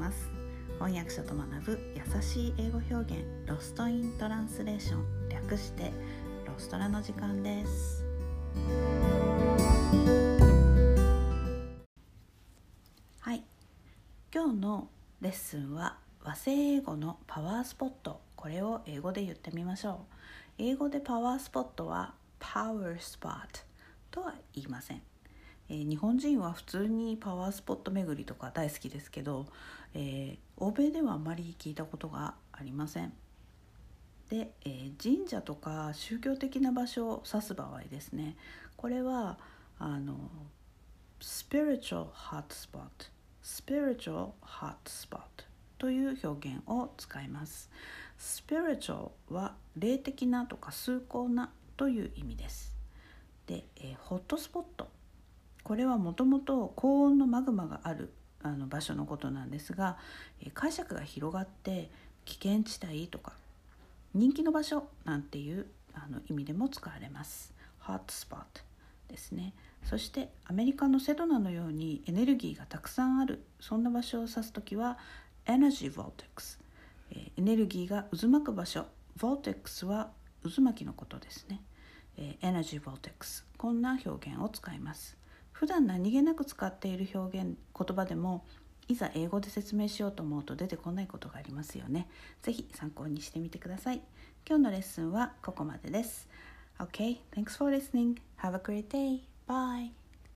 ます。翻訳者と学ぶ優しい英語表現ロストイントランスレーション略してロストラの時間です。はい。今日のレッスンは和製英語のパワースポット。これを英語で言ってみましょう。英語でパワースポットは Power Spot とは言いません。えー、日本人は普通にパワースポット巡りとか大好きですけど、えー、欧米ではあまり聞いたことがありません。で、えー、神社とか宗教的な場所を指す場合ですね。これはあの spiritual hotspot spiritual hotspot という表現を使います。spiritual は霊的なとか崇高なという意味です。で、えー、ホットスポット。これはもともと高温のマグマがあるあの場所のことなんですが解釈が広がって危険地帯とか人気の場所なんていうあの意味でも使われます。ホットスポットですね。そしてアメリカのセドナのようにエネルギーがたくさんあるそんな場所を指す時はエナジーボルテックスエネルギーが渦巻く場所ボルテックスは渦巻きのことですね。エナジーボルテックスこんな表現を使います。普段何気なく使っている表現言葉でもいざ英語で説明しようと思うと出てこないことがありますよね。ぜひ参考にしてみてください。今日のレッスンはここまでです。Okay, thanks for listening. Have a great day. Bye.